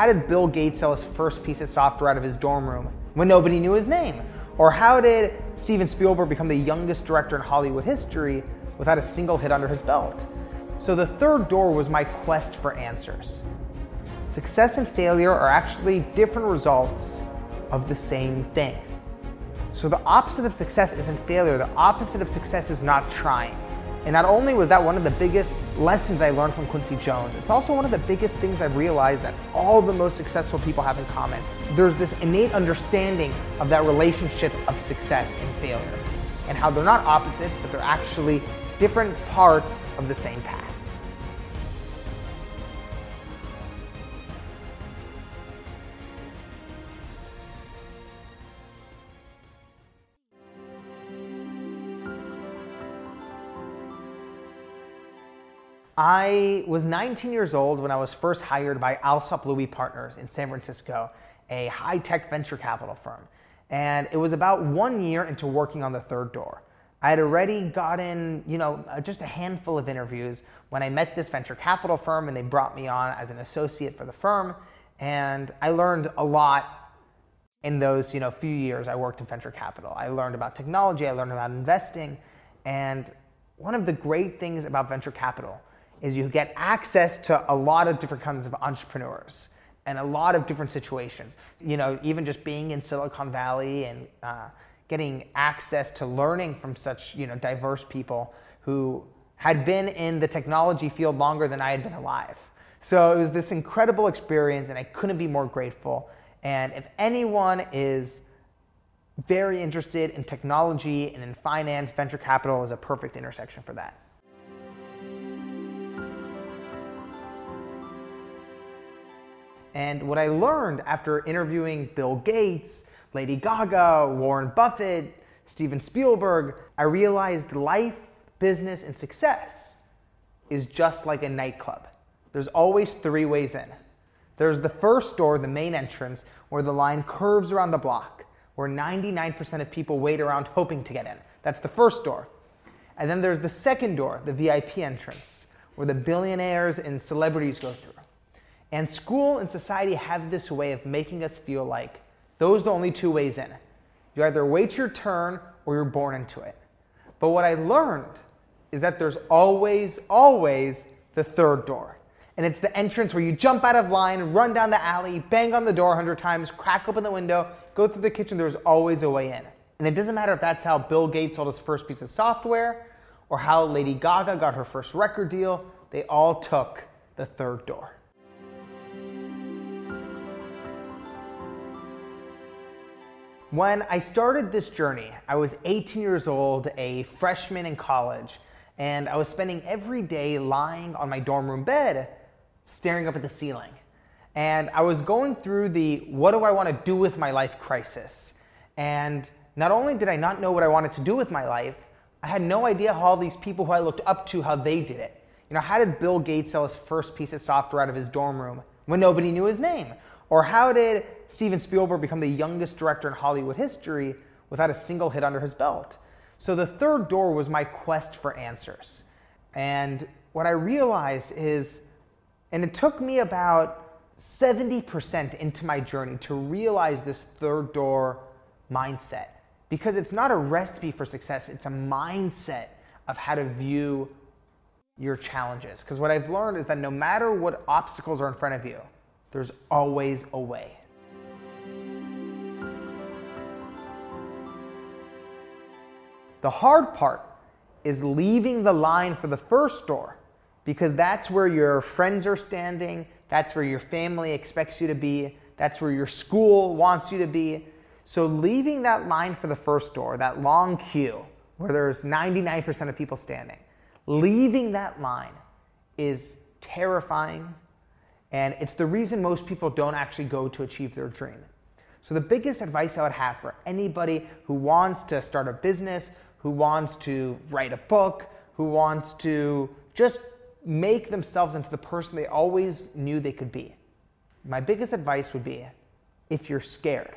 how did Bill Gates sell his first piece of software out of his dorm room when nobody knew his name? Or how did Steven Spielberg become the youngest director in Hollywood history without a single hit under his belt? So the third door was my quest for answers. Success and failure are actually different results of the same thing. So the opposite of success isn't failure, the opposite of success is not trying. And not only was that one of the biggest lessons I learned from Quincy Jones, it's also one of the biggest things I've realized that all the most successful people have in common. There's this innate understanding of that relationship of success and failure, and how they're not opposites, but they're actually different parts of the same path. I was 19 years old when I was first hired by Alsop Louie Partners in San Francisco, a high tech venture capital firm. And it was about one year into working on the third door. I had already gotten, you know, uh, just a handful of interviews when I met this venture capital firm and they brought me on as an associate for the firm. And I learned a lot in those, you know, few years I worked in venture capital. I learned about technology, I learned about investing. And one of the great things about venture capital is you get access to a lot of different kinds of entrepreneurs and a lot of different situations. You know, even just being in Silicon Valley and uh, getting access to learning from such you know diverse people who had been in the technology field longer than I had been alive. So it was this incredible experience, and I couldn't be more grateful. And if anyone is very interested in technology and in finance, venture capital is a perfect intersection for that. And what I learned after interviewing Bill Gates, Lady Gaga, Warren Buffett, Steven Spielberg, I realized life, business, and success is just like a nightclub. There's always three ways in. There's the first door, the main entrance, where the line curves around the block, where 99% of people wait around hoping to get in. That's the first door. And then there's the second door, the VIP entrance, where the billionaires and celebrities go through. And school and society have this way of making us feel like those are the only two ways in. You either wait your turn or you're born into it. But what I learned is that there's always, always the third door. And it's the entrance where you jump out of line, run down the alley, bang on the door 100 times, crack open the window, go through the kitchen. There's always a way in. And it doesn't matter if that's how Bill Gates sold his first piece of software or how Lady Gaga got her first record deal, they all took the third door. When I started this journey, I was 18 years old, a freshman in college, and I was spending every day lying on my dorm room bed, staring up at the ceiling. And I was going through the what do I want to do with my life crisis. And not only did I not know what I wanted to do with my life, I had no idea how all these people who I looked up to, how they did it. You know, how did Bill Gates sell his first piece of software out of his dorm room when nobody knew his name? Or how did Steven Spielberg become the youngest director in Hollywood history without a single hit under his belt? So the third door was my quest for answers. And what I realized is, and it took me about 70% into my journey to realize this third door mindset because it's not a recipe for success, it's a mindset of how to view your challenges. Because what I've learned is that no matter what obstacles are in front of you, there's always a way. The hard part is leaving the line for the first door because that's where your friends are standing, that's where your family expects you to be, that's where your school wants you to be. So, leaving that line for the first door, that long queue where there's 99% of people standing, leaving that line is terrifying and it's the reason most people don't actually go to achieve their dream. So, the biggest advice I would have for anybody who wants to start a business, who wants to write a book, who wants to just make themselves into the person they always knew they could be, my biggest advice would be if you're scared,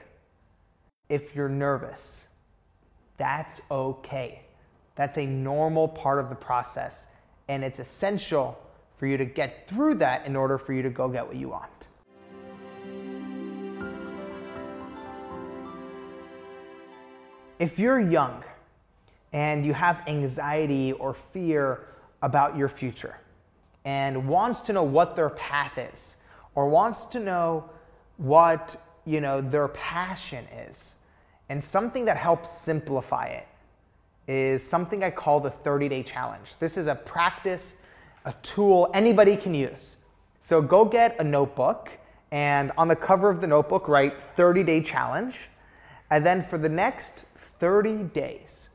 if you're nervous, that's okay. That's a normal part of the process, and it's essential for you to get through that in order for you to go get what you want. If you're young and you have anxiety or fear about your future and wants to know what their path is or wants to know what, you know, their passion is, and something that helps simplify it is something I call the 30 day challenge. This is a practice a tool anybody can use. So go get a notebook and on the cover of the notebook, write 30 day challenge. And then for the next 30 days,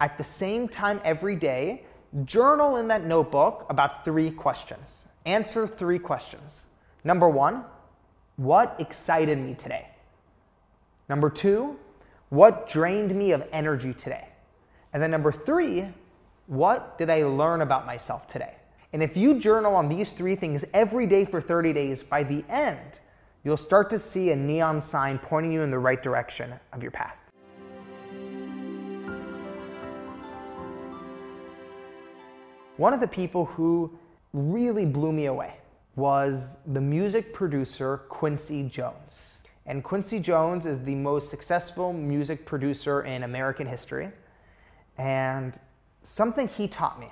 at the same time every day, journal in that notebook about three questions. Answer three questions. Number one, what excited me today? Number two, what drained me of energy today? And then number three, what did I learn about myself today? And if you journal on these three things every day for 30 days, by the end, you'll start to see a neon sign pointing you in the right direction of your path. One of the people who really blew me away was the music producer Quincy Jones. And Quincy Jones is the most successful music producer in American history. And something he taught me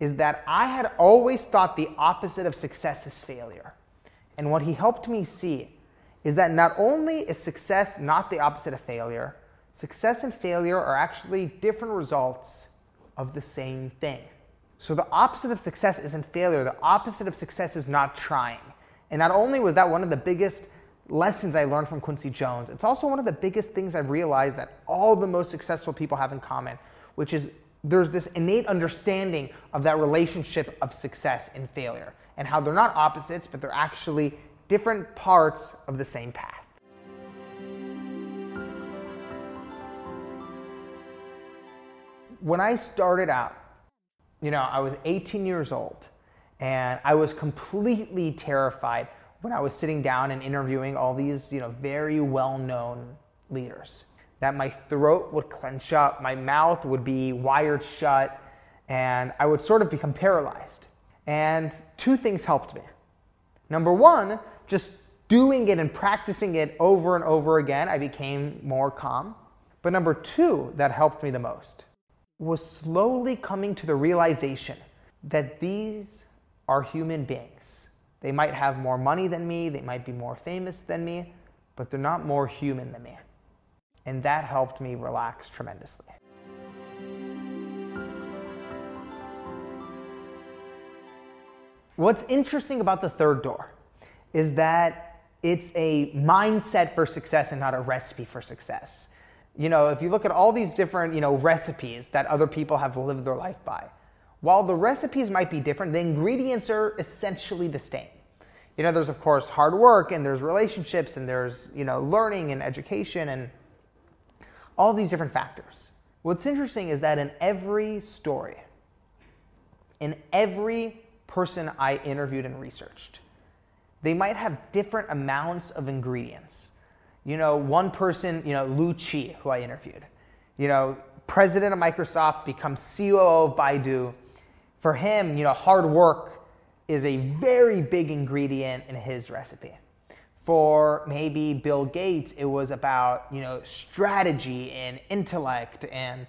is that I had always thought the opposite of success is failure. And what he helped me see is that not only is success not the opposite of failure, success and failure are actually different results of the same thing. So the opposite of success isn't failure, the opposite of success is not trying. And not only was that one of the biggest lessons I learned from Quincy Jones, it's also one of the biggest things I've realized that all the most successful people have in common, which is there's this innate understanding of that relationship of success and failure and how they're not opposites, but they're actually different parts of the same path. When I started out, you know, I was 18 years old and I was completely terrified when I was sitting down and interviewing all these, you know, very well-known leaders. That my throat would clench up, my mouth would be wired shut, and I would sort of become paralyzed. And two things helped me. Number one, just doing it and practicing it over and over again, I became more calm. But number two, that helped me the most, was slowly coming to the realization that these are human beings. They might have more money than me, they might be more famous than me, but they're not more human than me. And that helped me relax tremendously. What's interesting about the third door is that it's a mindset for success and not a recipe for success you know, if you look at all these different, you know, recipes that other people have lived their life by, while the recipes might be different, the ingredients are essentially the same. You know, there's of course hard work and there's relationships and there's, you know, learning and education and all these different factors. What's interesting is that in every story, in every person I interviewed and researched, they might have different amounts of ingredients you know, one person, you know, Lu Qi, who I interviewed, you know, president of Microsoft becomes COO of Baidu. For him, you know, hard work is a very big ingredient in his recipe. For maybe Bill Gates, it was about, you know, strategy and intellect. And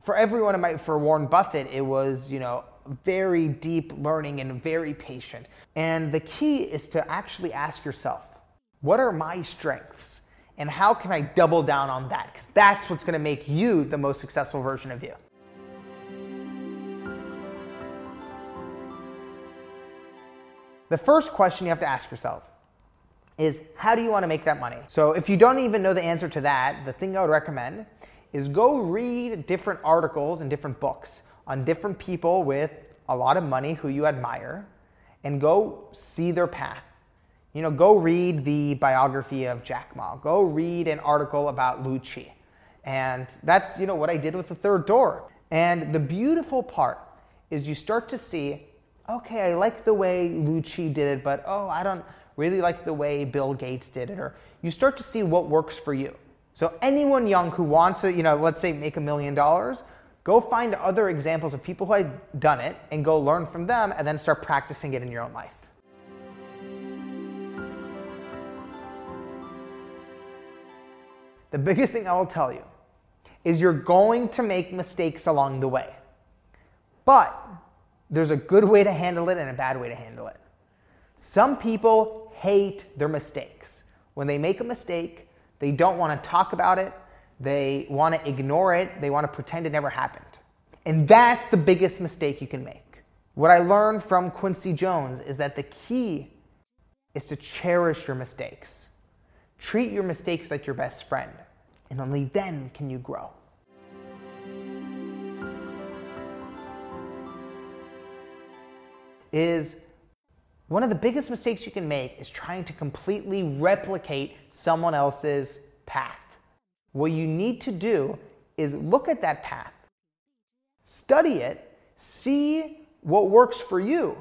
for everyone, it might, for Warren Buffett, it was, you know, very deep learning and very patient. And the key is to actually ask yourself, what are my strengths? And how can I double down on that? Because that's what's going to make you the most successful version of you. The first question you have to ask yourself is how do you want to make that money? So if you don't even know the answer to that, the thing I would recommend is go read different articles and different books on different people with a lot of money who you admire and go see their path you know, go read the biography of Jack Ma. Go read an article about Lu Qi. And that's, you know, what I did with the third door. And the beautiful part is you start to see, okay, I like the way Lu Qi did it, but oh, I don't really like the way Bill Gates did it. Or you start to see what works for you. So anyone young who wants to, you know, let's say make a million dollars, go find other examples of people who had done it and go learn from them and then start practicing it in your own life. the biggest thing I will tell you is you're going to make mistakes along the way. But there's a good way to handle it and a bad way to handle it. Some people hate their mistakes. When they make a mistake, they don't want to talk about it, they want to ignore it, they want to pretend it never happened. And that's the biggest mistake you can make. What I learned from Quincy Jones is that the key is to cherish your mistakes. Treat your mistakes like your best friend, and only then can you grow. Is one of the biggest mistakes you can make is trying to completely replicate someone else's path. What you need to do is look at that path, study it, see what works for you.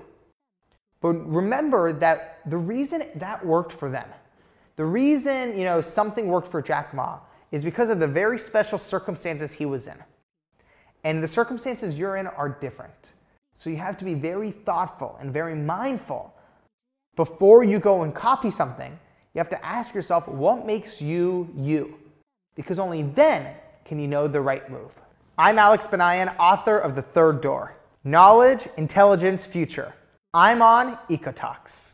But remember that the reason that worked for them, the reason, you know, something worked for Jack Ma is because of the very special circumstances he was in. And the circumstances you're in are different. So you have to be very thoughtful and very mindful before you go and copy something. You have to ask yourself, what makes you you? Because only then can you know the right move. I'm Alex Banayan, author of The Third Door Knowledge, Intelligence, Future. I'm on EcoTalks.